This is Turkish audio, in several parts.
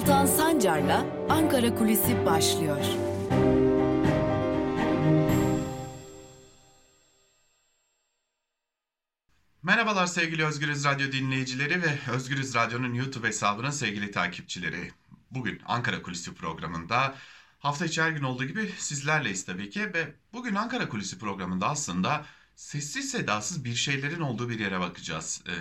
Altan Sancar'la Ankara Kulisi başlıyor. Merhabalar sevgili Özgürüz Radyo dinleyicileri ve Özgürüz Radyo'nun YouTube hesabının sevgili takipçileri. Bugün Ankara Kulisi programında hafta içi her gün olduğu gibi sizlerleyiz tabii ki ve bugün Ankara Kulisi programında aslında sessiz sedasız bir şeylerin olduğu bir yere bakacağız. Ee,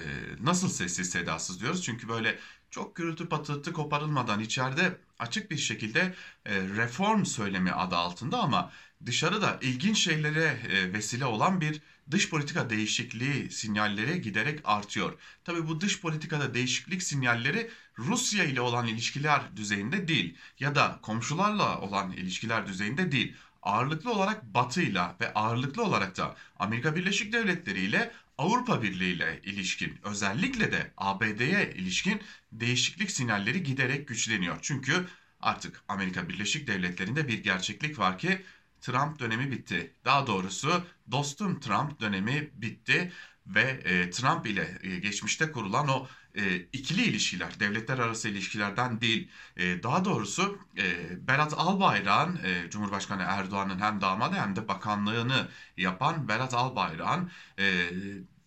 nasıl sessiz sedasız diyoruz? Çünkü böyle çok gürültü patırtı koparılmadan içeride açık bir şekilde e, reform söylemi adı altında ama dışarıda ilginç şeylere e, vesile olan bir dış politika değişikliği sinyalleri giderek artıyor. Tabii bu dış politikada değişiklik sinyalleri Rusya ile olan ilişkiler düzeyinde değil ya da komşularla olan ilişkiler düzeyinde değil. Ağırlıklı olarak Batı ile ve ağırlıklı olarak da Amerika Birleşik Devletleri ile Avrupa Birliği ile ilişkin özellikle de ABD'ye ilişkin değişiklik sinyalleri giderek güçleniyor. Çünkü artık Amerika Birleşik Devletleri'nde bir gerçeklik var ki Trump dönemi bitti. Daha doğrusu dostum Trump dönemi bitti ve e, Trump ile e, geçmişte kurulan o e, ikili ilişkiler, devletler arası ilişkilerden değil, e, daha doğrusu e, Berat Albayrak'ın, e, Cumhurbaşkanı Erdoğan'ın hem damadı hem de bakanlığını yapan Berat Albayrak'ın e,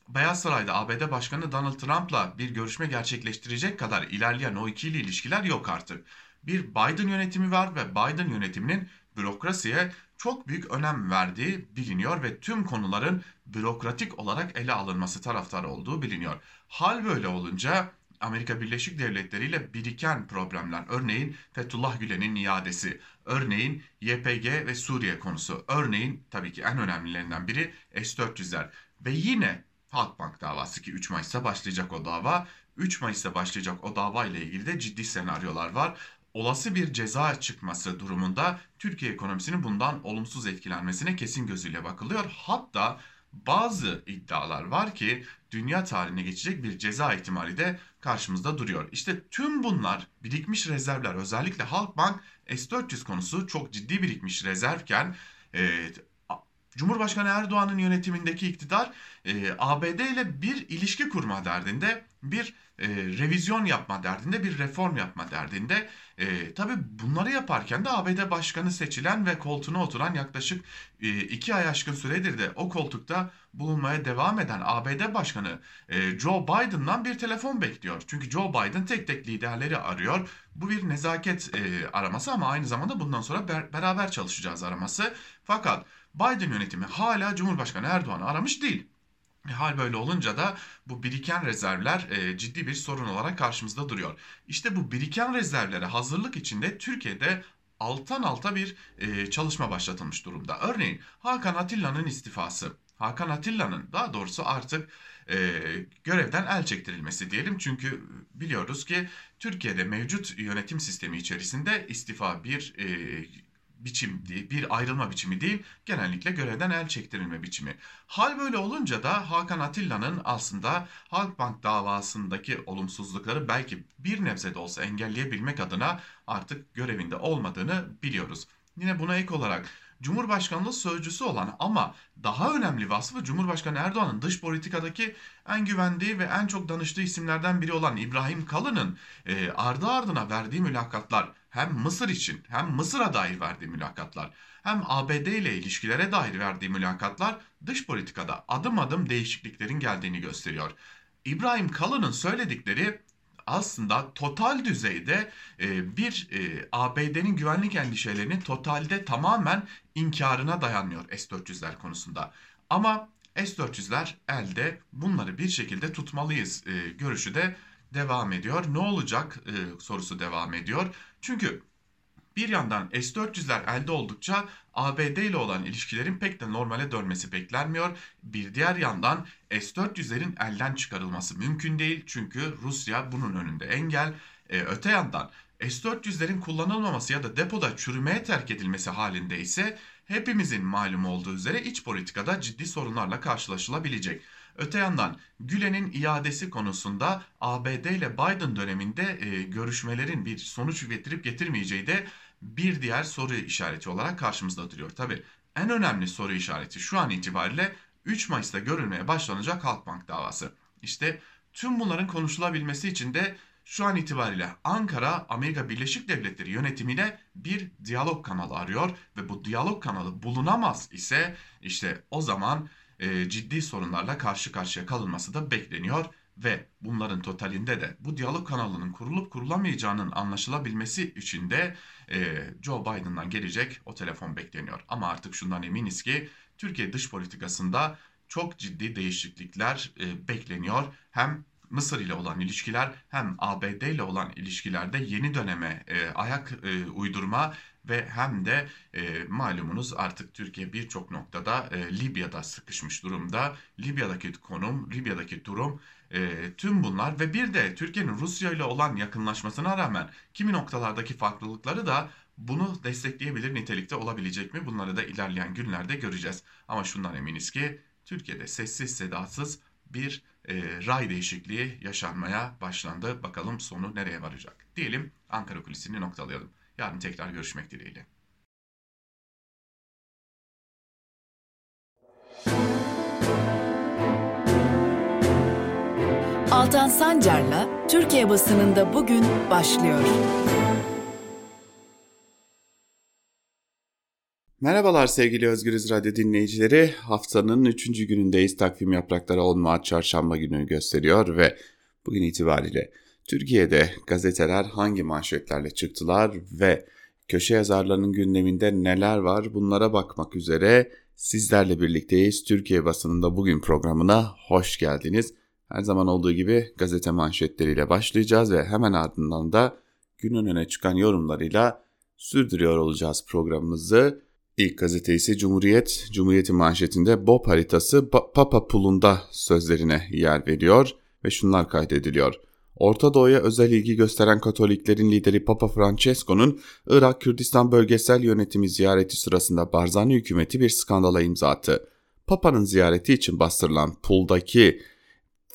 Beyaz Saray'da ABD Başkanı Donald Trump'la bir görüşme gerçekleştirecek kadar ilerleyen o ikili ilişkiler yok artık. Bir Biden yönetimi var ve Biden yönetiminin bürokrasiye çok büyük önem verdiği biliniyor ve tüm konuların bürokratik olarak ele alınması taraftarı olduğu biliniyor. Hal böyle olunca Amerika Birleşik Devletleri ile biriken problemler, örneğin Fethullah Gülen'in iadesi, örneğin YPG ve Suriye konusu, örneğin tabii ki en önemlilerinden biri S-400'ler ve yine Halkbank davası ki 3 Mayıs'ta başlayacak o dava. 3 Mayıs'ta başlayacak o dava ile ilgili de ciddi senaryolar var olası bir ceza çıkması durumunda Türkiye ekonomisinin bundan olumsuz etkilenmesine kesin gözüyle bakılıyor. Hatta bazı iddialar var ki dünya tarihine geçecek bir ceza ihtimali de karşımızda duruyor. İşte tüm bunlar birikmiş rezervler özellikle Halkbank S-400 konusu çok ciddi birikmiş rezervken e, Cumhurbaşkanı Erdoğan'ın yönetimindeki iktidar e, ABD ile bir ilişki kurma derdinde, bir e, revizyon yapma derdinde, bir reform yapma derdinde. E, tabii bunları yaparken de ABD Başkanı seçilen ve koltuğuna oturan yaklaşık e, iki ay aşkın süredir de o koltukta bulunmaya devam eden ABD Başkanı e, Joe Biden'dan bir telefon bekliyor. Çünkü Joe Biden tek tek liderleri arıyor. Bu bir nezaket e, araması ama aynı zamanda bundan sonra ber, beraber çalışacağız araması. Fakat Biden yönetimi hala Cumhurbaşkanı Erdoğan'ı aramış değil. E, hal böyle olunca da bu biriken rezervler e, ciddi bir sorun olarak karşımızda duruyor. İşte bu biriken rezervlere hazırlık içinde Türkiye'de alttan alta bir e, çalışma başlatılmış durumda. Örneğin Hakan Atilla'nın istifası. Hakan Atilla'nın daha doğrusu artık e, görevden el çektirilmesi diyelim. Çünkü biliyoruz ki Türkiye'de mevcut yönetim sistemi içerisinde istifa bir e, biçim değil, bir ayrılma biçimi değil, genellikle görevden el çektirilme biçimi. Hal böyle olunca da Hakan Atilla'nın aslında Halkbank davasındaki olumsuzlukları belki bir nebze de olsa engelleyebilmek adına artık görevinde olmadığını biliyoruz. Yine buna ek olarak Cumhurbaşkanlığı sözcüsü olan ama daha önemli vasfı Cumhurbaşkanı Erdoğan'ın dış politikadaki en güvendiği ve en çok danıştığı isimlerden biri olan İbrahim Kalın'ın e, ardı ardına verdiği mülakatlar hem Mısır için hem Mısır'a dair verdiği mülakatlar hem ABD ile ilişkilere dair verdiği mülakatlar dış politikada adım adım değişikliklerin geldiğini gösteriyor. İbrahim Kalın'ın söyledikleri aslında total düzeyde e, bir e, ABD'nin güvenlik endişelerinin totalde tamamen inkarına dayanmıyor S-400'ler konusunda. Ama S-400'ler elde bunları bir şekilde tutmalıyız e, görüşü de devam ediyor. Ne olacak sorusu devam ediyor. Çünkü bir yandan S-400'ler elde oldukça ABD ile olan ilişkilerin pek de normale dönmesi beklenmiyor. Bir diğer yandan S-400'lerin elden çıkarılması mümkün değil çünkü Rusya bunun önünde engel. Ee, öte yandan S-400'lerin kullanılmaması ya da depoda çürümeye terk edilmesi halinde ise hepimizin malum olduğu üzere iç politikada ciddi sorunlarla karşılaşılabilecek. Öte yandan Gülen'in iadesi konusunda ABD ile Biden döneminde e, görüşmelerin bir sonuç getirip getirmeyeceği de bir diğer soru işareti olarak karşımızda duruyor. Tabi en önemli soru işareti şu an itibariyle 3 Mayıs'ta görülmeye başlanacak Halkbank davası. İşte tüm bunların konuşulabilmesi için de şu an itibariyle Ankara Amerika Birleşik Devletleri yönetimiyle bir diyalog kanalı arıyor ve bu diyalog kanalı bulunamaz ise işte o zaman e, ciddi sorunlarla karşı karşıya kalınması da bekleniyor ve bunların totalinde de bu diyalog kanalının kurulup kurulamayacağının anlaşılabilmesi için de e, Joe Biden'dan gelecek o telefon bekleniyor. Ama artık şundan eminiz ki Türkiye dış politikasında çok ciddi değişiklikler e, bekleniyor. Hem Mısır ile olan ilişkiler hem ABD ile olan ilişkilerde yeni döneme ayak uydurma ve hem de e, malumunuz artık Türkiye birçok noktada e, Libya'da sıkışmış durumda. Libya'daki konum, Libya'daki durum e, tüm bunlar ve bir de Türkiye'nin Rusya ile olan yakınlaşmasına rağmen kimi noktalardaki farklılıkları da bunu destekleyebilir nitelikte olabilecek mi? Bunları da ilerleyen günlerde göreceğiz. Ama şundan eminiz ki Türkiye'de sessiz sedasız bir e, ray değişikliği yaşanmaya başlandı. Bakalım sonu nereye varacak? Diyelim Ankara kulisini noktalayalım. Yarın tekrar görüşmek dileğiyle. Altan Sancar'la Türkiye basınında bugün başlıyor. Merhabalar sevgili Özgürüz Radyo dinleyicileri. Haftanın 3. günündeyiz. Takvim yaprakları 10 Mart çarşamba günü gösteriyor ve bugün itibariyle Türkiye'de gazeteler hangi manşetlerle çıktılar ve köşe yazarlarının gündeminde neler var bunlara bakmak üzere sizlerle birlikteyiz. Türkiye basınında bugün programına hoş geldiniz. Her zaman olduğu gibi gazete manşetleriyle başlayacağız ve hemen ardından da günün öne çıkan yorumlarıyla sürdürüyor olacağız programımızı. İlk gazete ise Cumhuriyet. Cumhuriyet'in manşetinde Bob haritası Papa Pulunda sözlerine yer veriyor ve şunlar kaydediliyor. Orta Doğu'ya özel ilgi gösteren Katoliklerin lideri Papa Francesco'nun Irak Kürdistan bölgesel yönetimi ziyareti sırasında Barzani hükümeti bir skandala imza attı. Papa'nın ziyareti için bastırılan Pul'daki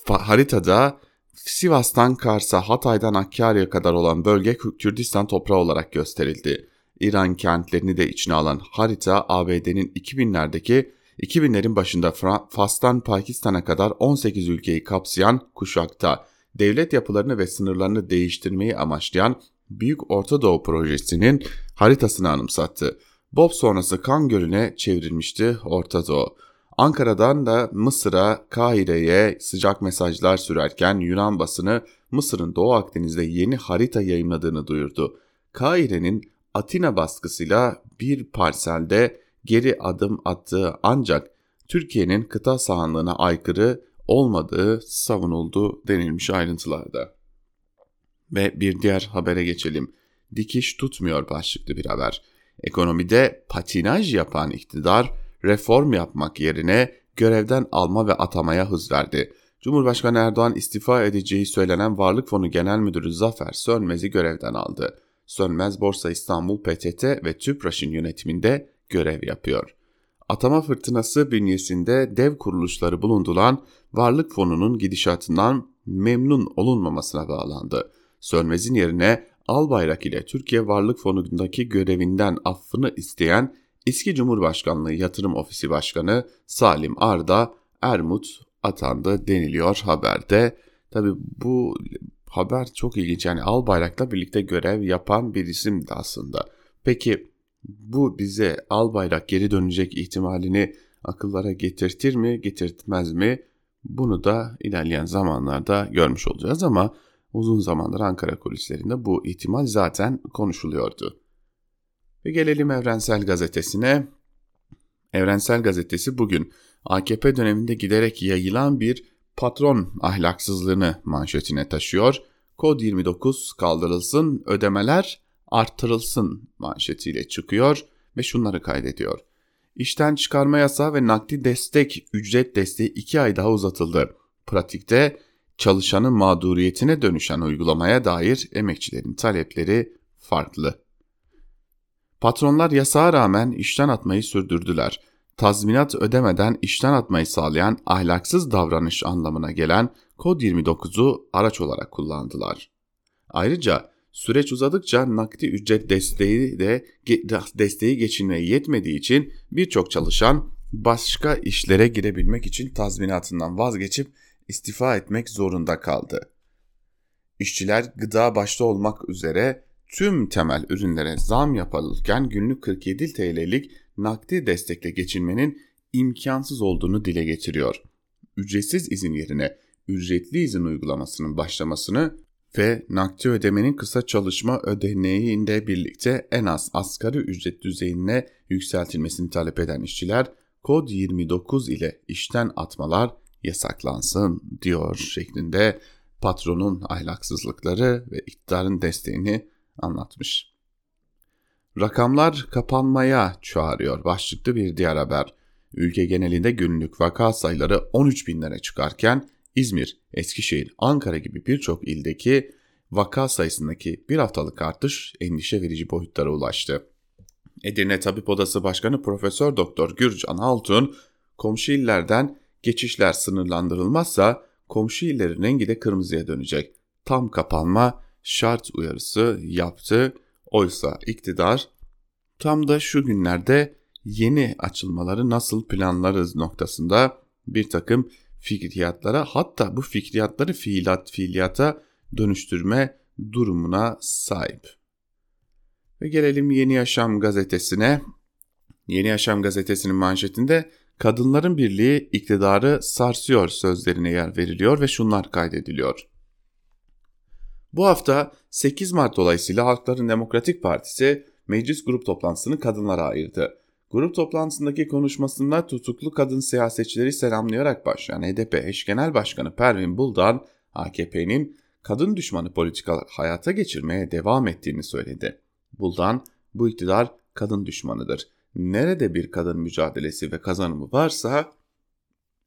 haritada Sivas'tan Kars'a, Hatay'dan Hakkari'ye kadar olan bölge Kürdistan toprağı olarak gösterildi. İran kentlerini de içine alan harita ABD'nin 2000'lerdeki 2000'lerin başında Fas'tan Pakistan'a kadar 18 ülkeyi kapsayan kuşakta devlet yapılarını ve sınırlarını değiştirmeyi amaçlayan Büyük Orta Doğu Projesi'nin haritasını anımsattı. Bob sonrası kan gölüne çevrilmişti Orta Doğu. Ankara'dan da Mısır'a, Kahire'ye sıcak mesajlar sürerken Yunan basını Mısır'ın Doğu Akdeniz'de yeni harita yayınladığını duyurdu. Kahire'nin Atina baskısıyla bir parselde geri adım attığı ancak Türkiye'nin kıta sahanlığına aykırı olmadığı savunuldu denilmiş ayrıntılarda. Ve bir diğer habere geçelim. Dikiş tutmuyor başlıklı bir haber. Ekonomide patinaj yapan iktidar reform yapmak yerine görevden alma ve atamaya hız verdi. Cumhurbaşkanı Erdoğan istifa edeceği söylenen Varlık Fonu Genel Müdürü Zafer Sönmez'i görevden aldı. Sönmez Borsa İstanbul PTT ve TÜPRAŞ'ın yönetiminde görev yapıyor. Atama fırtınası bünyesinde dev kuruluşları bulunduran Varlık Fonu'nun gidişatından memnun olunmamasına bağlandı. Sönmez'in yerine Albayrak ile Türkiye Varlık Fonu'ndaki görevinden affını isteyen eski Cumhurbaşkanlığı Yatırım Ofisi Başkanı Salim Arda Ermut atandı deniliyor haberde. Tabi bu haber çok ilginç. Yani Albayrak'la birlikte görev yapan bir isimdi aslında. Peki bu bize Albayrak geri dönecek ihtimalini akıllara getirtir mi, getirtmez mi? Bunu da ilerleyen zamanlarda görmüş olacağız ama uzun zamandır Ankara kulislerinde bu ihtimal zaten konuşuluyordu. Ve gelelim Evrensel Gazetesi'ne. Evrensel Gazetesi bugün AKP döneminde giderek yayılan bir patron ahlaksızlığını manşetine taşıyor. Kod 29 kaldırılsın, ödemeler arttırılsın manşetiyle çıkıyor ve şunları kaydediyor. İşten çıkarma yasağı ve nakdi destek, ücret desteği 2 ay daha uzatıldı. Pratikte çalışanın mağduriyetine dönüşen uygulamaya dair emekçilerin talepleri farklı. Patronlar yasağa rağmen işten atmayı sürdürdüler tazminat ödemeden işten atmayı sağlayan ahlaksız davranış anlamına gelen Kod 29'u araç olarak kullandılar. Ayrıca süreç uzadıkça nakdi ücret desteği de desteği geçinmeye yetmediği için birçok çalışan başka işlere girebilmek için tazminatından vazgeçip istifa etmek zorunda kaldı. İşçiler gıda başta olmak üzere tüm temel ürünlere zam yapılırken günlük 47 TL'lik nakdi destekle geçinmenin imkansız olduğunu dile getiriyor. Ücretsiz izin yerine ücretli izin uygulamasının başlamasını ve nakdi ödemenin kısa çalışma ödeneğinde birlikte en az asgari ücret düzeyine yükseltilmesini talep eden işçiler kod 29 ile işten atmalar yasaklansın diyor şeklinde patronun ahlaksızlıkları ve iktidarın desteğini anlatmış. Rakamlar kapanmaya çağırıyor başlıklı bir diğer haber. Ülke genelinde günlük vaka sayıları 13 binlere çıkarken İzmir, Eskişehir, Ankara gibi birçok ildeki vaka sayısındaki bir haftalık artış endişe verici boyutlara ulaştı. Edirne Tabip Odası Başkanı Profesör Doktor Gürcan Altun, komşu illerden geçişler sınırlandırılmazsa komşu illerin rengi de kırmızıya dönecek. Tam kapanma şart uyarısı yaptı. Oysa iktidar tam da şu günlerde yeni açılmaları nasıl planlarız noktasında bir takım fikriyatlara hatta bu fikriyatları fiilat fiiliyata dönüştürme durumuna sahip. Ve gelelim Yeni Yaşam gazetesine. Yeni Yaşam gazetesinin manşetinde kadınların birliği iktidarı sarsıyor sözlerine yer veriliyor ve şunlar kaydediliyor. Bu hafta 8 Mart dolayısıyla Halkların Demokratik Partisi meclis grup toplantısını kadınlara ayırdı. Grup toplantısındaki konuşmasında tutuklu kadın siyasetçileri selamlayarak başlayan HDP eş genel başkanı Pervin Buldan, AKP'nin kadın düşmanı politika hayata geçirmeye devam ettiğini söyledi. Buldan, bu iktidar kadın düşmanıdır. Nerede bir kadın mücadelesi ve kazanımı varsa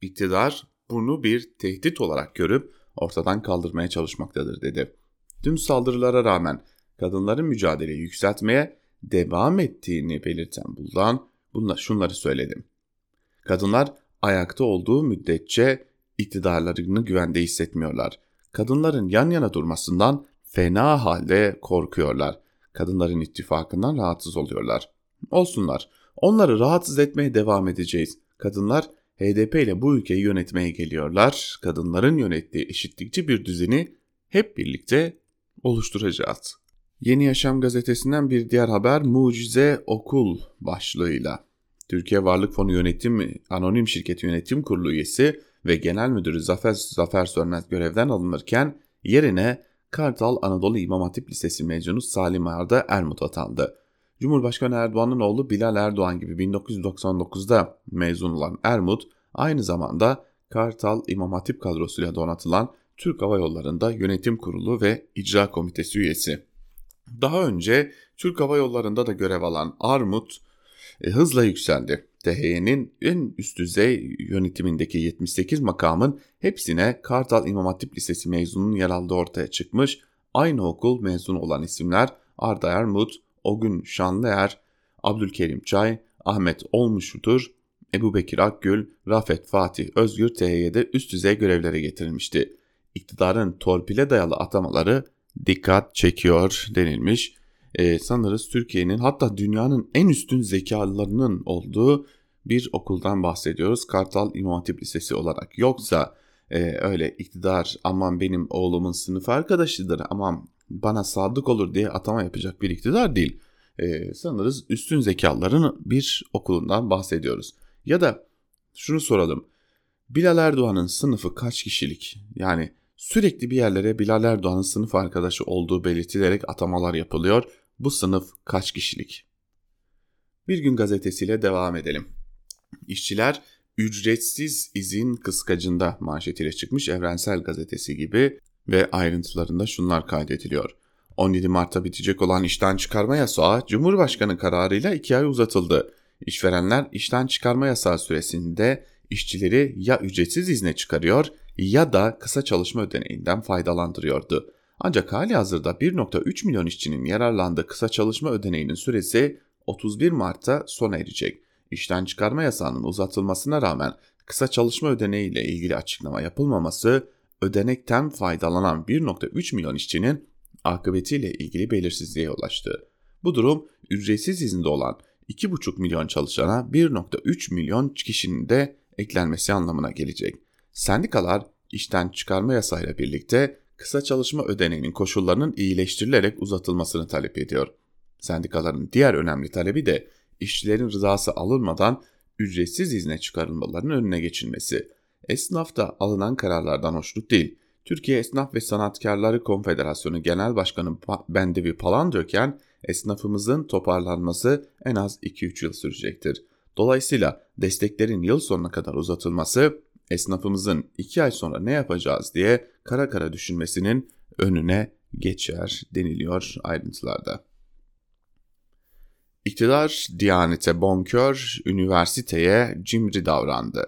iktidar bunu bir tehdit olarak görüp ortadan kaldırmaya çalışmaktadır dedi. Tüm saldırılara rağmen kadınların mücadeleyi yükseltmeye devam ettiğini belirten Buldan, bunlar şunları söyledim. Kadınlar ayakta olduğu müddetçe iktidarlarını güvende hissetmiyorlar. Kadınların yan yana durmasından fena halde korkuyorlar. Kadınların ittifakından rahatsız oluyorlar. Olsunlar. Onları rahatsız etmeye devam edeceğiz. Kadınlar HDP ile bu ülkeyi yönetmeye geliyorlar. Kadınların yönettiği eşitlikçi bir düzeni hep birlikte oluşturacağız. Yeni Yaşam gazetesinden bir diğer haber Mucize Okul başlığıyla. Türkiye Varlık Fonu Yönetim Anonim Şirketi Yönetim Kurulu üyesi ve Genel Müdürü Zafer, Zafer Sönmez görevden alınırken yerine Kartal Anadolu İmam Hatip Lisesi mezunu Salim Arda Ermut atandı. Cumhurbaşkanı Erdoğan'ın oğlu Bilal Erdoğan gibi 1999'da mezun olan Ermut aynı zamanda Kartal İmam Hatip kadrosuyla donatılan Türk Hava Yolları'nda yönetim kurulu ve icra komitesi üyesi. Daha önce Türk Hava Yolları'nda da görev alan Armut e, hızla yükseldi. THY'nin en üst düzey yönetimindeki 78 makamın hepsine Kartal İmam Hatip Lisesi mezununun yer aldığı ortaya çıkmış. Aynı okul mezunu olan isimler Arda Ermut, Ogün Şanlıer, Abdülkerim Çay, Ahmet Olmuşudur, Ebu Bekir Akgül, Rafet Fatih Özgür THY'de üst düzey görevlere getirilmişti. İktidarın torpile dayalı atamaları dikkat çekiyor denilmiş. Ee, sanırız Türkiye'nin hatta dünyanın en üstün zekalılarının olduğu bir okuldan bahsediyoruz. Kartal İmam Hatip Lisesi olarak. Yoksa e, öyle iktidar aman benim oğlumun sınıf arkadaşıdır aman bana sadık olur diye atama yapacak bir iktidar değil. E, sanırız üstün zekaların bir okulundan bahsediyoruz. Ya da şunu soralım. Bilal Erdoğan'ın sınıfı kaç kişilik? Yani sürekli bir yerlere Bilal Erdoğan'ın sınıf arkadaşı olduğu belirtilerek atamalar yapılıyor. Bu sınıf kaç kişilik? Bir gün gazetesiyle devam edelim. İşçiler ücretsiz izin kıskacında manşetiyle çıkmış Evrensel Gazetesi gibi ve ayrıntılarında şunlar kaydediliyor. 17 Mart'ta bitecek olan işten çıkarma yasağı Cumhurbaşkanı kararıyla 2 ay uzatıldı. İşverenler işten çıkarma yasağı süresinde işçileri ya ücretsiz izne çıkarıyor ya da kısa çalışma ödeneğinden faydalandırıyordu. Ancak hali hazırda 1.3 milyon işçinin yararlandığı kısa çalışma ödeneğinin süresi 31 Mart'ta sona erecek. İşten çıkarma yasağının uzatılmasına rağmen kısa çalışma ödeneği ile ilgili açıklama yapılmaması ödenekten faydalanan 1.3 milyon işçinin akıbetiyle ilgili belirsizliğe ulaştı. Bu durum ücretsiz izinde olan 2,5 milyon çalışana 1.3 milyon kişinin de eklenmesi anlamına gelecek. Sendikalar işten çıkarma yasayla birlikte kısa çalışma ödeneğinin koşullarının iyileştirilerek uzatılmasını talep ediyor. Sendikaların diğer önemli talebi de işçilerin rızası alınmadan ücretsiz izne çıkarılmalarının önüne geçilmesi. Esnaf da alınan kararlardan hoşnut değil. Türkiye Esnaf ve Sanatkarları Konfederasyonu Genel Başkanı Bendevi Palandöken, esnafımızın toparlanması en az 2-3 yıl sürecektir. Dolayısıyla desteklerin yıl sonuna kadar uzatılması esnafımızın 2 ay sonra ne yapacağız diye kara kara düşünmesinin önüne geçer deniliyor ayrıntılarda. İktidar Diyanete bonkör, üniversiteye cimri davrandı.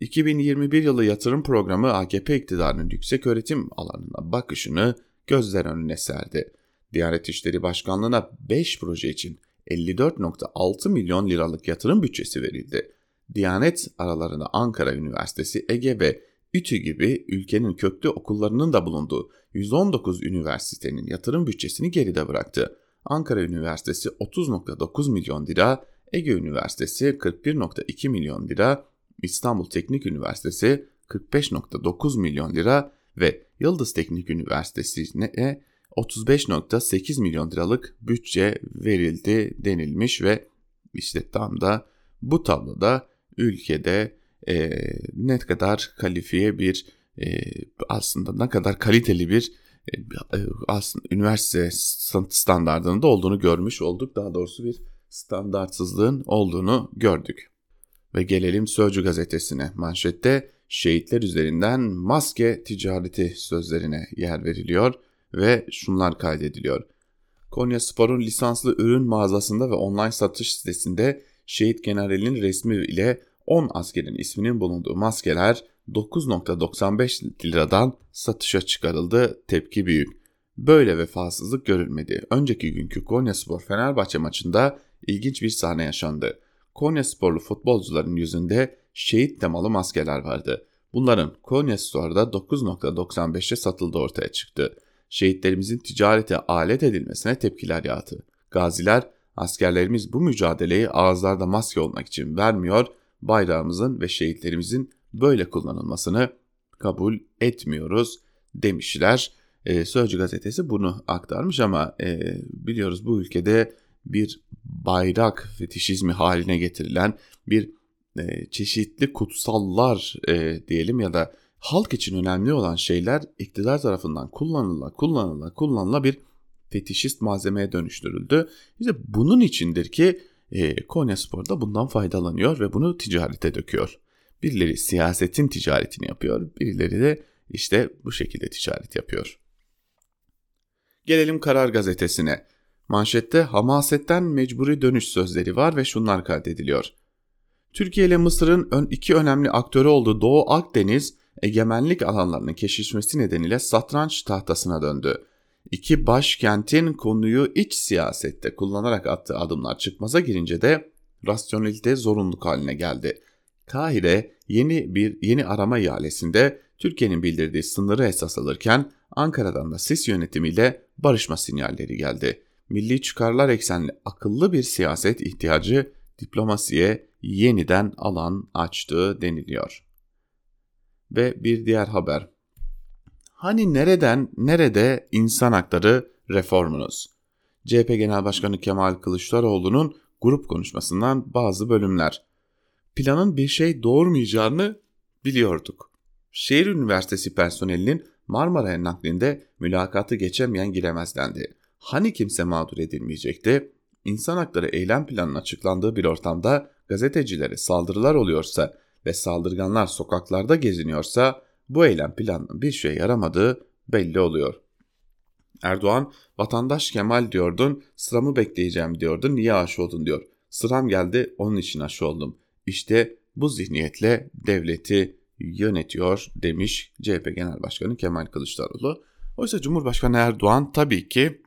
2021 yılı yatırım programı AKP iktidarının yüksek öğretim alanına bakışını gözler önüne serdi. Diyanet İşleri Başkanlığı'na 5 proje için 54.6 milyon liralık yatırım bütçesi verildi. Diyanet aralarında Ankara Üniversitesi, Ege ve İTÜ gibi ülkenin köklü okullarının da bulunduğu 119 üniversitenin yatırım bütçesini geride bıraktı. Ankara Üniversitesi 30.9 milyon lira, Ege Üniversitesi 41.2 milyon lira, İstanbul Teknik Üniversitesi 45.9 milyon lira ve Yıldız Teknik Üniversitesi'ne 35.8 milyon liralık bütçe verildi denilmiş ve işte tam da bu tabloda ülkede e, ne kadar kalifiye bir e, aslında ne kadar kaliteli bir e, aslında üniversite standartında olduğunu görmüş olduk. Daha doğrusu bir standartsızlığın olduğunu gördük. Ve gelelim Sözcü gazetesine. Manşette şehitler üzerinden maske ticareti sözlerine yer veriliyor ve şunlar kaydediliyor. Konya Spor'un lisanslı ürün mağazasında ve online satış sitesinde şehit generalin resmi ile 10 askerin isminin bulunduğu maskeler 9.95 liradan satışa çıkarıldı. Tepki büyük. Böyle vefasızlık görülmedi. Önceki günkü Konya Spor Fenerbahçe maçında ilginç bir sahne yaşandı. Konya sporlu futbolcuların yüzünde şehit temalı maskeler vardı. Bunların Konya Store'da 9.95'e satıldığı ortaya çıktı. Şehitlerimizin ticarete alet edilmesine tepkiler yağdı. Gaziler, askerlerimiz bu mücadeleyi ağızlarda maske olmak için vermiyor, bayrağımızın ve şehitlerimizin böyle kullanılmasını kabul etmiyoruz demişler. E, Sözcü gazetesi bunu aktarmış ama e, biliyoruz bu ülkede bir bayrak fetişizmi haline getirilen bir e, çeşitli kutsallar e, diyelim ya da halk için önemli olan şeyler iktidar tarafından kullanıla kullanıla kullanıla bir fetişist malzemeye dönüştürüldü. İşte bunun içindir ki e, Konya Spor da bundan faydalanıyor ve bunu ticarete döküyor. Birileri siyasetin ticaretini yapıyor, birileri de işte bu şekilde ticaret yapıyor. Gelelim Karar Gazetesi'ne. Manşette hamasetten mecburi dönüş sözleri var ve şunlar kaydediliyor. Türkiye ile Mısır'ın ön iki önemli aktörü olduğu Doğu Akdeniz egemenlik alanlarının keşişmesi nedeniyle satranç tahtasına döndü. İki başkentin konuyu iç siyasette kullanarak attığı adımlar çıkmaza girince de rasyonelite zorunluluk haline geldi. Kahire yeni bir yeni arama ihalesinde Türkiye'nin bildirdiği sınırı esas alırken Ankara'dan da SİS yönetimiyle barışma sinyalleri geldi. Milli çıkarlar eksenli akıllı bir siyaset ihtiyacı diplomasiye yeniden alan açtığı deniliyor. Ve bir diğer haber. Hani nereden nerede insan hakları reformunuz? CHP Genel Başkanı Kemal Kılıçdaroğlu'nun grup konuşmasından bazı bölümler. Planın bir şey doğurmayacağını biliyorduk. Şehir Üniversitesi personelinin Marmara'ya naklinde mülakatı geçemeyen giremez dendi. Hani kimse mağdur edilmeyecekti? İnsan hakları eylem planının açıklandığı bir ortamda gazetecilere saldırılar oluyorsa ve saldırganlar sokaklarda geziniyorsa bu eylem planının bir şey yaramadığı belli oluyor. Erdoğan, vatandaş Kemal diyordun, sıramı bekleyeceğim diyordun, niye aşı oldun diyor. Sıram geldi, onun için aşı oldum. İşte bu zihniyetle devleti yönetiyor demiş CHP Genel Başkanı Kemal Kılıçdaroğlu. Oysa Cumhurbaşkanı Erdoğan tabii ki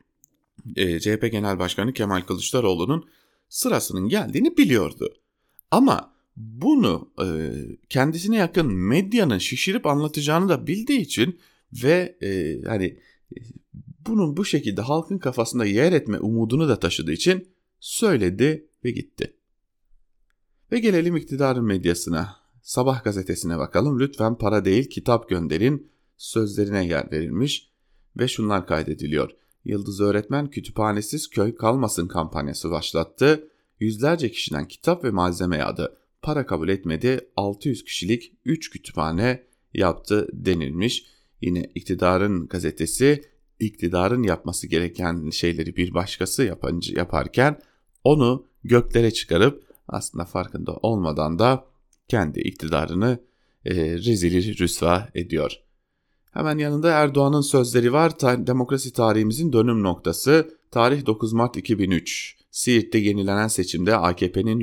e, CHP Genel Başkanı Kemal Kılıçdaroğlu'nun sırasının geldiğini biliyordu. Ama bunu e, kendisine yakın medyanın şişirip anlatacağını da bildiği için ve e, hani bunun bu şekilde halkın kafasında yer etme umudunu da taşıdığı için söyledi ve gitti. Ve gelelim iktidarın medyasına. Sabah gazetesine bakalım. Lütfen para değil kitap gönderin sözlerine yer verilmiş. ve şunlar kaydediliyor. Yıldız Öğretmen Kütüphanesiz Köy Kalmasın kampanyası başlattı. Yüzlerce kişiden kitap ve malzeme yağdı. Para kabul etmedi. 600 kişilik 3 kütüphane yaptı denilmiş. Yine iktidarın gazetesi iktidarın yapması gereken şeyleri bir başkası yapınca, yaparken onu göklere çıkarıp aslında farkında olmadan da kendi iktidarını e, rezili rüsva ediyor. Hemen yanında Erdoğan'ın sözleri var. Demokrasi tarihimizin dönüm noktası. Tarih 9 Mart 2003. Siirt'te yenilenen seçimde AKP'nin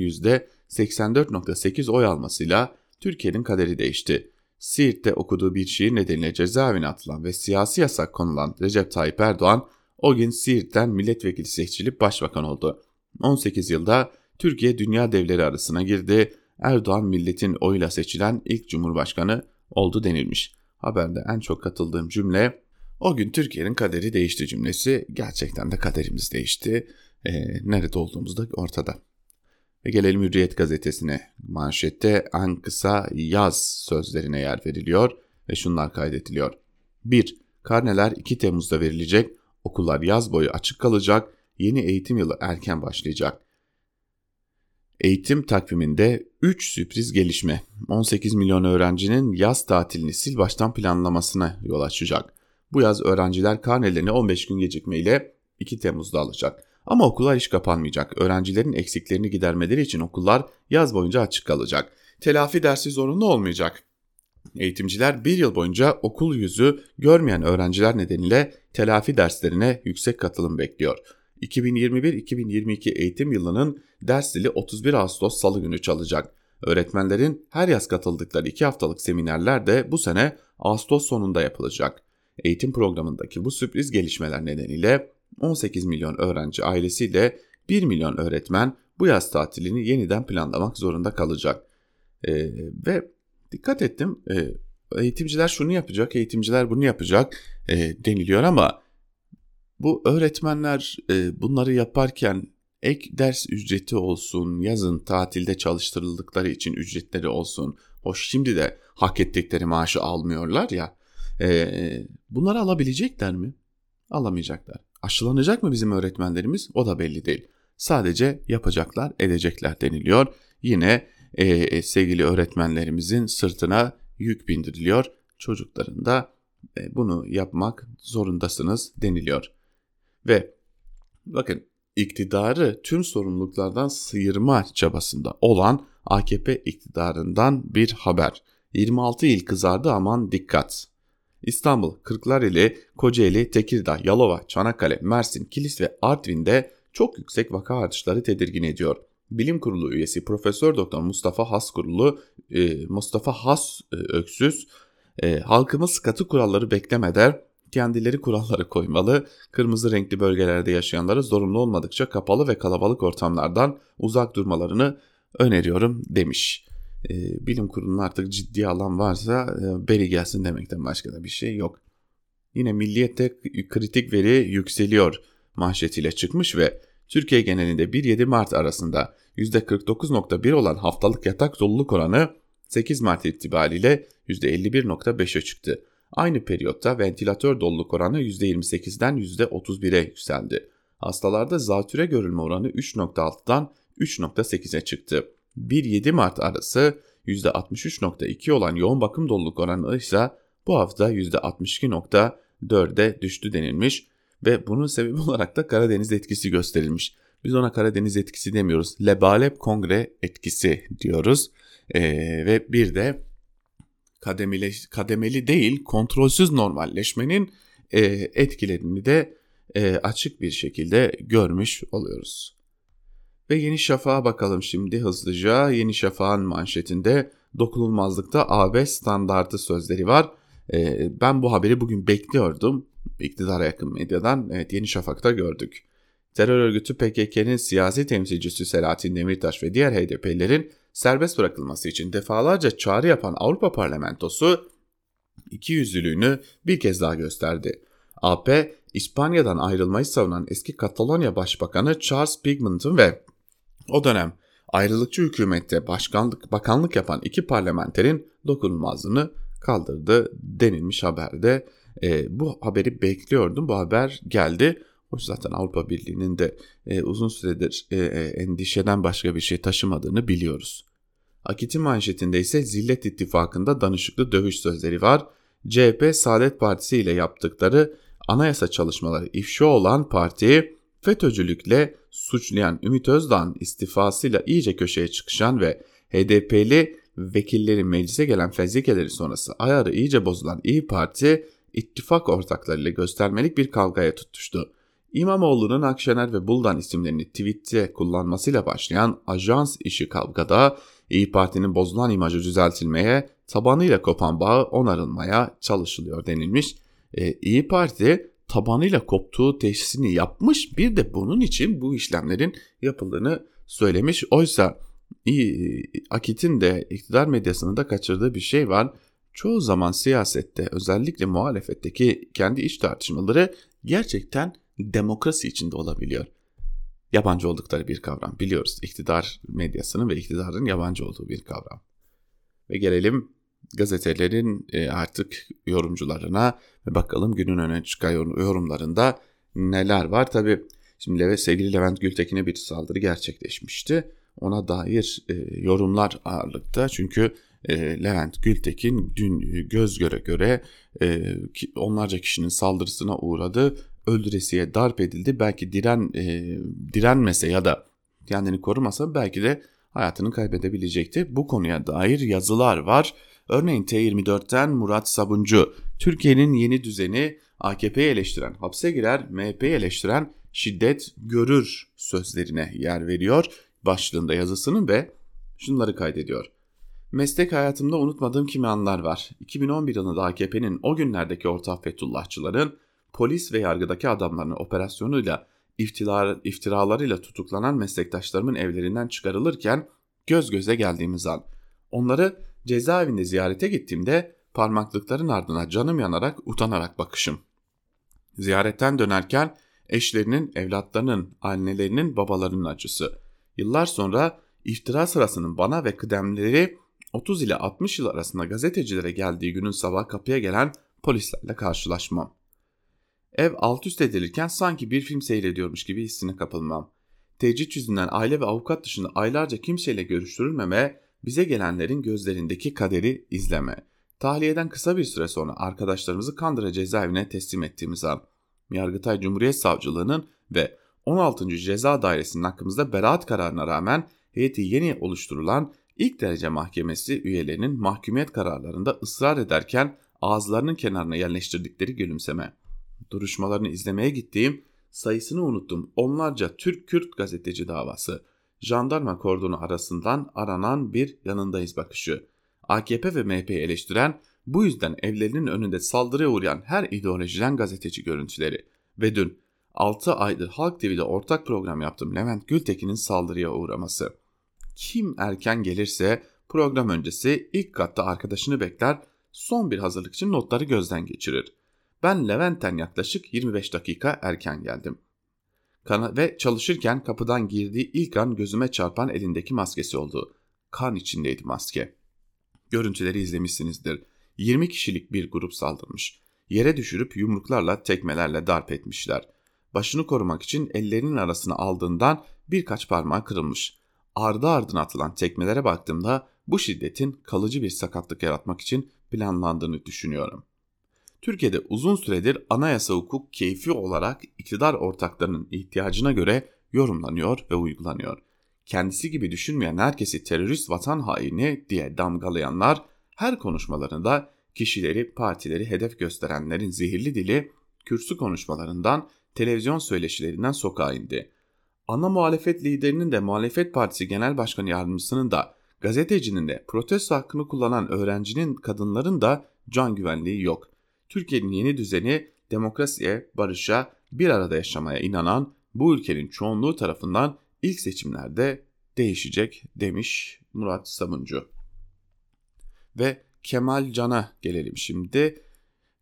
%84.8 oy almasıyla Türkiye'nin kaderi değişti. Siirt'te okuduğu bir şiir nedeniyle cezaevine atılan ve siyasi yasak konulan Recep Tayyip Erdoğan o gün Siirt'ten milletvekili seçilip başbakan oldu. 18 yılda Türkiye dünya devleri arasına girdi. Erdoğan milletin oyuyla seçilen ilk cumhurbaşkanı oldu denilmiş. Haberde en çok katıldığım cümle o gün Türkiye'nin kaderi değişti cümlesi. Gerçekten de kaderimiz değişti. E, nerede olduğumuz da ortada. Ve gelelim Hürriyet gazetesine. Manşette en kısa yaz sözlerine yer veriliyor ve şunlar kaydediliyor. 1. Karneler 2 Temmuz'da verilecek, okullar yaz boyu açık kalacak, yeni eğitim yılı erken başlayacak. Eğitim takviminde 3 sürpriz gelişme 18 milyon öğrencinin yaz tatilini sil baştan planlamasına yol açacak. Bu yaz öğrenciler karnelerini 15 gün gecikmeyle 2 Temmuz'da alacak. Ama okullar hiç kapanmayacak. Öğrencilerin eksiklerini gidermeleri için okullar yaz boyunca açık kalacak. Telafi dersi zorunlu olmayacak. Eğitimciler bir yıl boyunca okul yüzü görmeyen öğrenciler nedeniyle telafi derslerine yüksek katılım bekliyor. 2021-2022 eğitim yılının ders dili 31 Ağustos Salı günü çalacak. Öğretmenlerin her yaz katıldıkları 2 haftalık seminerler de bu sene Ağustos sonunda yapılacak. Eğitim programındaki bu sürpriz gelişmeler nedeniyle 18 milyon öğrenci ailesiyle 1 milyon öğretmen bu yaz tatilini yeniden planlamak zorunda kalacak. E, ve dikkat ettim e, eğitimciler şunu yapacak, eğitimciler bunu yapacak e, deniliyor ama bu öğretmenler e, bunları yaparken ek ders ücreti olsun, yazın tatilde çalıştırıldıkları için ücretleri olsun. Hoş şimdi de hak ettikleri maaşı almıyorlar ya. E, bunları alabilecekler mi? Alamayacaklar. Aşılanacak mı bizim öğretmenlerimiz? O da belli değil. Sadece yapacaklar, edecekler deniliyor. Yine e, e, sevgili öğretmenlerimizin sırtına yük bindiriliyor. Çocukların da e, bunu yapmak zorundasınız deniliyor. Ve bakın iktidarı tüm sorumluluklardan sıyırma çabasında olan AKP iktidarından bir haber. 26 il kızardı aman dikkat. İstanbul, Kırklareli, Kocaeli, Tekirdağ, Yalova, Çanakkale, Mersin, Kilis ve Artvin'de çok yüksek vaka artışları tedirgin ediyor. Bilim Kurulu üyesi Profesör Doktor Mustafa Has Kurulu e, Mustafa Has e, Öksüz e, halkımız katı kuralları beklemeden kendileri kuralları koymalı, kırmızı renkli bölgelerde yaşayanları zorunlu olmadıkça kapalı ve kalabalık ortamlardan uzak durmalarını öneriyorum demiş e, bilim kurulunun artık ciddi alan varsa e, beri gelsin demekten başka da bir şey yok. Yine milliyette kritik veri yükseliyor manşetiyle çıkmış ve Türkiye genelinde 1-7 Mart arasında %49.1 olan haftalık yatak doluluk oranı 8 Mart itibariyle %51.5'e çıktı. Aynı periyotta ventilatör doluluk oranı %28'den %31'e yükseldi. Hastalarda zatüre görülme oranı 3.6'dan 3.8'e çıktı. 1-7 Mart arası %63.2 olan yoğun bakım doluluk oranı ise bu hafta %62.4'e düştü denilmiş ve bunun sebebi olarak da Karadeniz etkisi gösterilmiş. Biz ona Karadeniz etkisi demiyoruz. Lebalep Kongre etkisi diyoruz. Ee, ve bir de kademeli, kademeli değil kontrolsüz normalleşmenin e, etkilerini de e, açık bir şekilde görmüş oluyoruz. Ve Yeni Şafak'a bakalım şimdi hızlıca. Yeni Şafak'ın manşetinde dokunulmazlıkta AB standartı sözleri var. Ee, ben bu haberi bugün bekliyordum. İktidara yakın medyadan evet Yeni Şafak'ta gördük. Terör örgütü PKK'nın siyasi temsilcisi Selahattin Demirtaş ve diğer HDP'lerin serbest bırakılması için defalarca çağrı yapan Avrupa Parlamentosu iki yüzlülüğünü bir kez daha gösterdi. AP, İspanya'dan ayrılmayı savunan eski Katalonya Başbakanı Charles Pigment'ın ve o dönem ayrılıkçı hükümette başkanlık bakanlık yapan iki parlamenterin dokunulmazlığını kaldırdı denilmiş haberde. E, bu haberi bekliyordum. Bu haber geldi. O zaten Avrupa Birliği'nin de e, uzun süredir e, e, endişeden başka bir şey taşımadığını biliyoruz. Akit'in manşetinde ise Zillet İttifakı'nda danışıklı dövüş sözleri var. CHP Saadet Partisi ile yaptıkları anayasa çalışmaları ifşa olan partiyi FETÖ'cülükle suçlayan Ümit Özdağ'ın istifasıyla iyice köşeye çıkışan ve HDP'li vekillerin meclise gelen fezlekeleri sonrası ayarı iyice bozulan İyi Parti ittifak ortaklarıyla göstermelik bir kavgaya tutuştu. İmamoğlu'nun Akşener ve Buldan isimlerini tweette kullanmasıyla başlayan ajans işi kavgada İyi Parti'nin bozulan imajı düzeltilmeye, tabanıyla kopan bağı onarılmaya çalışılıyor denilmiş. E, İyi Parti tabanıyla koptuğu teşhisini yapmış bir de bunun için bu işlemlerin yapıldığını söylemiş. Oysa Akit'in de iktidar medyasının da kaçırdığı bir şey var. Çoğu zaman siyasette özellikle muhalefetteki kendi iç tartışmaları gerçekten demokrasi içinde olabiliyor. Yabancı oldukları bir kavram biliyoruz. İktidar medyasının ve iktidarın yabancı olduğu bir kavram. Ve gelelim gazetelerin e, artık yorumcularına ve bakalım günün öne çıkan yorumlarında neler var. Tabi şimdi Leve, sevgili Levent Gültekin'e bir saldırı gerçekleşmişti. Ona dair e, yorumlar ağırlıkta çünkü e, Levent Gültekin dün göz göre göre onlarca kişinin saldırısına uğradı öldüresiye darp edildi. Belki diren e, direnmese ya da kendini korumasa belki de hayatını kaybedebilecekti. Bu konuya dair yazılar var. Örneğin T24'ten Murat Sabuncu, Türkiye'nin yeni düzeni AKP'yi eleştiren, hapse girer, MHP'yi eleştiren şiddet görür sözlerine yer veriyor başlığında yazısının ve şunları kaydediyor. Meslek hayatımda unutmadığım kimi anlar var. 2011 yılında AKP'nin o günlerdeki ortak Fethullahçıların polis ve yargıdaki adamların operasyonuyla iftirar, iftiralarıyla tutuklanan meslektaşlarımın evlerinden çıkarılırken göz göze geldiğimiz an. Onları cezaevinde ziyarete gittiğimde parmaklıkların ardına canım yanarak utanarak bakışım. Ziyaretten dönerken eşlerinin, evlatlarının, annelerinin, babalarının acısı. Yıllar sonra iftira sırasının bana ve kıdemleri 30 ile 60 yıl arasında gazetecilere geldiği günün sabah kapıya gelen polislerle karşılaşmam. Ev alt üst edilirken sanki bir film seyrediyormuş gibi hissine kapılmam. Tecrit yüzünden aile ve avukat dışında aylarca kimseyle görüştürülmeme, bize gelenlerin gözlerindeki kaderi izleme. Tahliyeden kısa bir süre sonra arkadaşlarımızı Kandıra cezaevine teslim ettiğimiz an, Yargıtay Cumhuriyet Savcılığı'nın ve 16. Ceza Dairesi'nin hakkımızda beraat kararına rağmen heyeti yeni oluşturulan ilk derece mahkemesi üyelerinin mahkumiyet kararlarında ısrar ederken ağızlarının kenarına yerleştirdikleri gülümseme duruşmalarını izlemeye gittiğim sayısını unuttum onlarca Türk-Kürt gazeteci davası, jandarma kordonu arasından aranan bir yanındayız bakışı, AKP ve MHP'yi eleştiren bu yüzden evlerinin önünde saldırıya uğrayan her ideolojiden gazeteci görüntüleri ve dün 6 aydır Halk TV'de ortak program yaptım Levent Gültekin'in saldırıya uğraması. Kim erken gelirse program öncesi ilk katta arkadaşını bekler, son bir hazırlık için notları gözden geçirir. Ben Levent'ten yaklaşık 25 dakika erken geldim. Ve çalışırken kapıdan girdiği ilk an gözüme çarpan elindeki maskesi oldu. Kan içindeydi maske. Görüntüleri izlemişsinizdir. 20 kişilik bir grup saldırmış. Yere düşürüp yumruklarla tekmelerle darp etmişler. Başını korumak için ellerinin arasına aldığından birkaç parmağı kırılmış. Ardı ardına atılan tekmelere baktığımda bu şiddetin kalıcı bir sakatlık yaratmak için planlandığını düşünüyorum. Türkiye'de uzun süredir anayasa hukuk keyfi olarak iktidar ortaklarının ihtiyacına göre yorumlanıyor ve uygulanıyor. Kendisi gibi düşünmeyen herkesi terörist vatan haini diye damgalayanlar her konuşmalarında kişileri, partileri hedef gösterenlerin zehirli dili kürsü konuşmalarından, televizyon söyleşilerinden sokağa indi. Ana muhalefet liderinin de muhalefet partisi genel başkan yardımcısının da gazetecinin de protesto hakkını kullanan öğrencinin kadınların da can güvenliği yok. Türkiye'nin yeni düzeni demokrasiye, barışa, bir arada yaşamaya inanan bu ülkenin çoğunluğu tarafından ilk seçimlerde değişecek demiş Murat Sabuncu. Ve Kemal Can'a gelelim şimdi.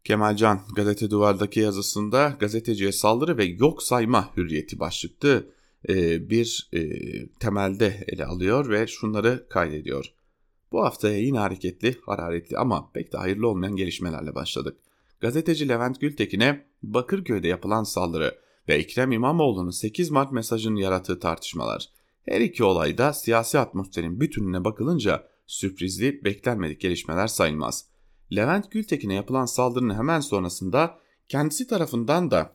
Kemal Can gazete duvardaki yazısında gazeteciye saldırı ve yok sayma hürriyeti başlıklı e, bir e, temelde ele alıyor ve şunları kaydediyor. Bu haftaya yine hareketli, hararetli ama pek de hayırlı olmayan gelişmelerle başladık. Gazeteci Levent Gültekin'e Bakırköy'de yapılan saldırı ve Ekrem İmamoğlu'nun 8 Mart mesajının yarattığı tartışmalar. Her iki olayda siyasi atmosferin bütününe bakılınca sürprizli, beklenmedik gelişmeler sayılmaz. Levent Gültekin'e yapılan saldırının hemen sonrasında kendisi tarafından da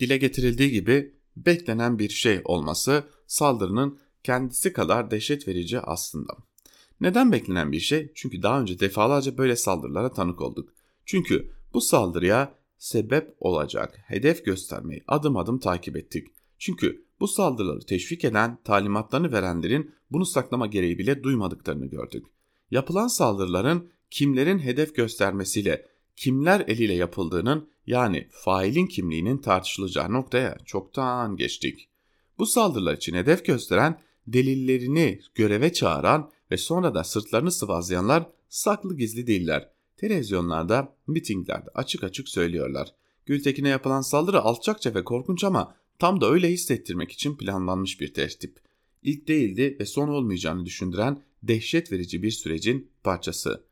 dile getirildiği gibi beklenen bir şey olması saldırının kendisi kadar dehşet verici aslında. Neden beklenen bir şey? Çünkü daha önce defalarca böyle saldırılara tanık olduk. Çünkü bu saldırıya sebep olacak hedef göstermeyi adım adım takip ettik. Çünkü bu saldırıları teşvik eden, talimatlarını verenlerin bunu saklama gereği bile duymadıklarını gördük. Yapılan saldırıların kimlerin hedef göstermesiyle, kimler eliyle yapıldığının yani failin kimliğinin tartışılacağı noktaya çoktan geçtik. Bu saldırılar için hedef gösteren, delillerini göreve çağıran ve sonra da sırtlarını sıvazlayanlar saklı gizli değiller. Televizyonlarda, mitinglerde açık açık söylüyorlar. Gültekin'e yapılan saldırı alçakça ve korkunç ama tam da öyle hissettirmek için planlanmış bir tertip. İlk değildi ve son olmayacağını düşündüren dehşet verici bir sürecin parçası.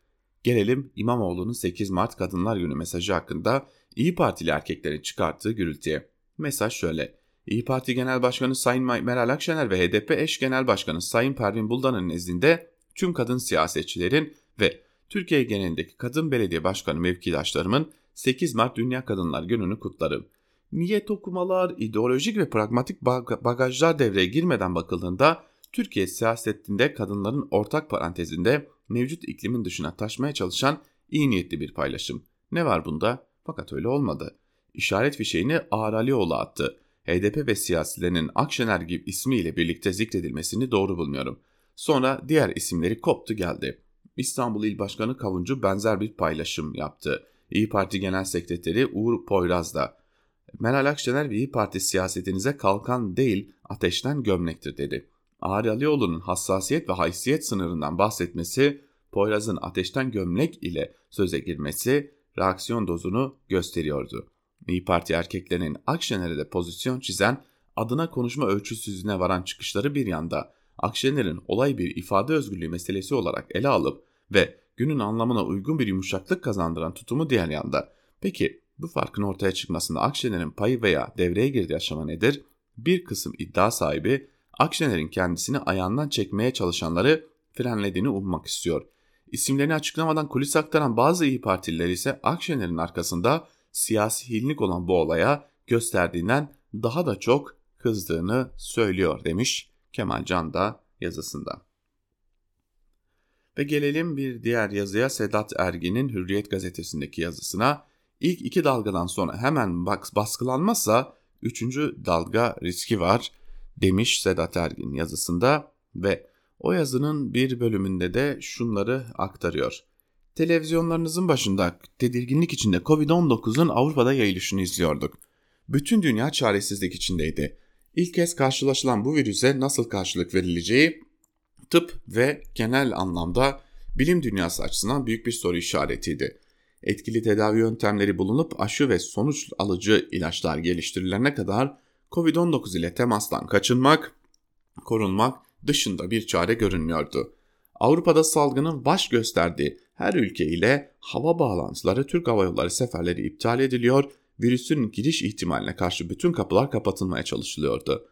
Gelelim İmamoğlu'nun 8 Mart Kadınlar Günü mesajı hakkında İyi Partili erkeklerin çıkarttığı gürültüye. Mesaj şöyle. İyi Parti Genel Başkanı Sayın Meral Akşener ve HDP eş Genel Başkanı Sayın Pervin Buldan'ın nezdinde tüm kadın siyasetçilerin ve Türkiye genelindeki kadın belediye başkanı mevkidaşlarımın 8 Mart Dünya Kadınlar Günü'nü kutlarım. Niyet okumalar, ideolojik ve pragmatik bagajlar devreye girmeden bakıldığında Türkiye siyasetinde kadınların ortak parantezinde mevcut iklimin dışına taşmaya çalışan iyi niyetli bir paylaşım. Ne var bunda? Fakat öyle olmadı. İşaret fişeğini Ağar Alioğlu attı. HDP ve siyasilerinin Akşener gibi ismiyle birlikte zikredilmesini doğru bulmuyorum. Sonra diğer isimleri koptu geldi. İstanbul İl Başkanı Kavuncu benzer bir paylaşım yaptı. İyi Parti Genel Sekreteri Uğur Poyraz da Meral Akşener ve İyi Parti siyasetinize kalkan değil ateşten gömlektir dedi. Ağar Alioğlu'nun hassasiyet ve haysiyet sınırından bahsetmesi, Poyraz'ın ateşten gömlek ile söze girmesi reaksiyon dozunu gösteriyordu. İyi Parti erkeklerinin Akşener'e de pozisyon çizen, adına konuşma ölçüsüzlüğüne varan çıkışları bir yanda, Akşener'in olay bir ifade özgürlüğü meselesi olarak ele alıp ve günün anlamına uygun bir yumuşaklık kazandıran tutumu diğer yanda. Peki bu farkın ortaya çıkmasında Akşener'in payı veya devreye girdiği aşama nedir? Bir kısım iddia sahibi Akşener'in kendisini ayağından çekmeye çalışanları frenlediğini ummak istiyor. İsimlerini açıklamadan kulis aktaran bazı iyi Partililer ise Akşener'in arkasında siyasi hilinlik olan bu olaya gösterdiğinden daha da çok kızdığını söylüyor demiş Kemal Can da yazısında. Ve gelelim bir diğer yazıya Sedat Ergin'in Hürriyet gazetesindeki yazısına. İlk iki dalgadan sonra hemen baskılanmazsa üçüncü dalga riski var demiş Sedat Ergin yazısında ve o yazının bir bölümünde de şunları aktarıyor. Televizyonlarınızın başında tedirginlik içinde Covid-19'un Avrupa'da yayılışını izliyorduk. Bütün dünya çaresizlik içindeydi. İlk kez karşılaşılan bu virüse nasıl karşılık verileceği tıp ve genel anlamda bilim dünyası açısından büyük bir soru işaretiydi. Etkili tedavi yöntemleri bulunup aşı ve sonuç alıcı ilaçlar geliştirilene kadar Covid-19 ile temastan kaçınmak, korunmak dışında bir çare görünmüyordu. Avrupa'da salgının baş gösterdiği her ülke ile hava bağlantıları Türk Hava Yolları seferleri iptal ediliyor, virüsün giriş ihtimaline karşı bütün kapılar kapatılmaya çalışılıyordu.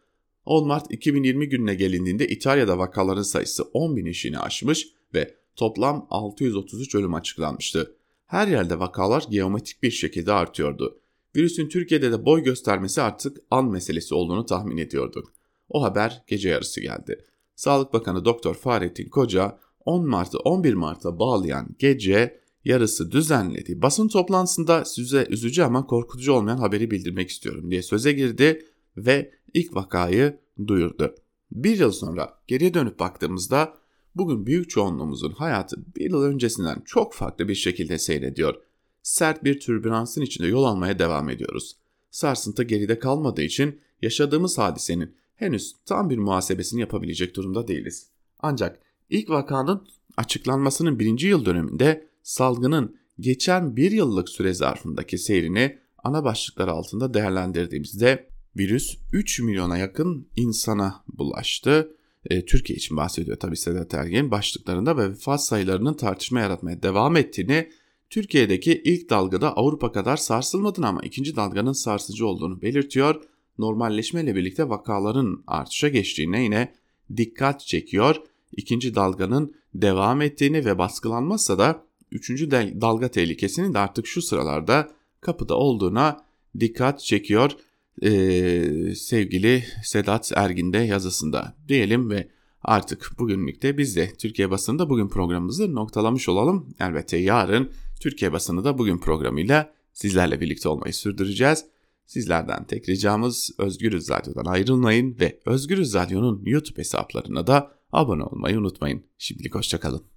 10 Mart 2020 gününe gelindiğinde İtalya'da vakaların sayısı 10 bin işini aşmış ve toplam 633 ölüm açıklanmıştı. Her yerde vakalar geometrik bir şekilde artıyordu. Virüsün Türkiye'de de boy göstermesi artık an meselesi olduğunu tahmin ediyorduk. O haber gece yarısı geldi. Sağlık Bakanı Doktor Fahrettin Koca 10 Mart'ı 11 Mart'a bağlayan gece yarısı düzenlediği basın toplantısında size üzücü ama korkutucu olmayan haberi bildirmek istiyorum diye söze girdi ve ilk vakayı duyurdu. Bir yıl sonra geriye dönüp baktığımızda bugün büyük çoğunluğumuzun hayatı bir yıl öncesinden çok farklı bir şekilde seyrediyor. Sert bir türbülansın içinde yol almaya devam ediyoruz. Sarsıntı geride kalmadığı için yaşadığımız hadisenin henüz tam bir muhasebesini yapabilecek durumda değiliz. Ancak ilk vakanın açıklanmasının birinci yıl döneminde salgının geçen bir yıllık süre zarfındaki seyrini ana başlıklar altında değerlendirdiğimizde virüs 3 milyona yakın insana bulaştı. E, Türkiye için bahsediyor tabi Sedat Ergen başlıklarında ve vefat sayılarının tartışma yaratmaya devam ettiğini, Türkiye'deki ilk dalgada Avrupa kadar sarsılmadığını ama ikinci dalganın sarsıcı olduğunu belirtiyor. Normalleşmeyle birlikte vakaların artışa geçtiğine yine dikkat çekiyor. İkinci dalganın devam ettiğini ve baskılanmazsa da üçüncü dalga tehlikesinin de artık şu sıralarda kapıda olduğuna dikkat çekiyor ee, sevgili Sedat Ergin de yazısında diyelim ve artık bugünlükte biz de Türkiye basında bugün programımızı noktalamış olalım. Elbette yarın Türkiye basını da bugün programıyla sizlerle birlikte olmayı sürdüreceğiz. Sizlerden tek ricamız Özgürüz Radyo'dan ayrılmayın ve Özgürüz Radyo'nun YouTube hesaplarına da abone olmayı unutmayın. Şimdilik hoşçakalın.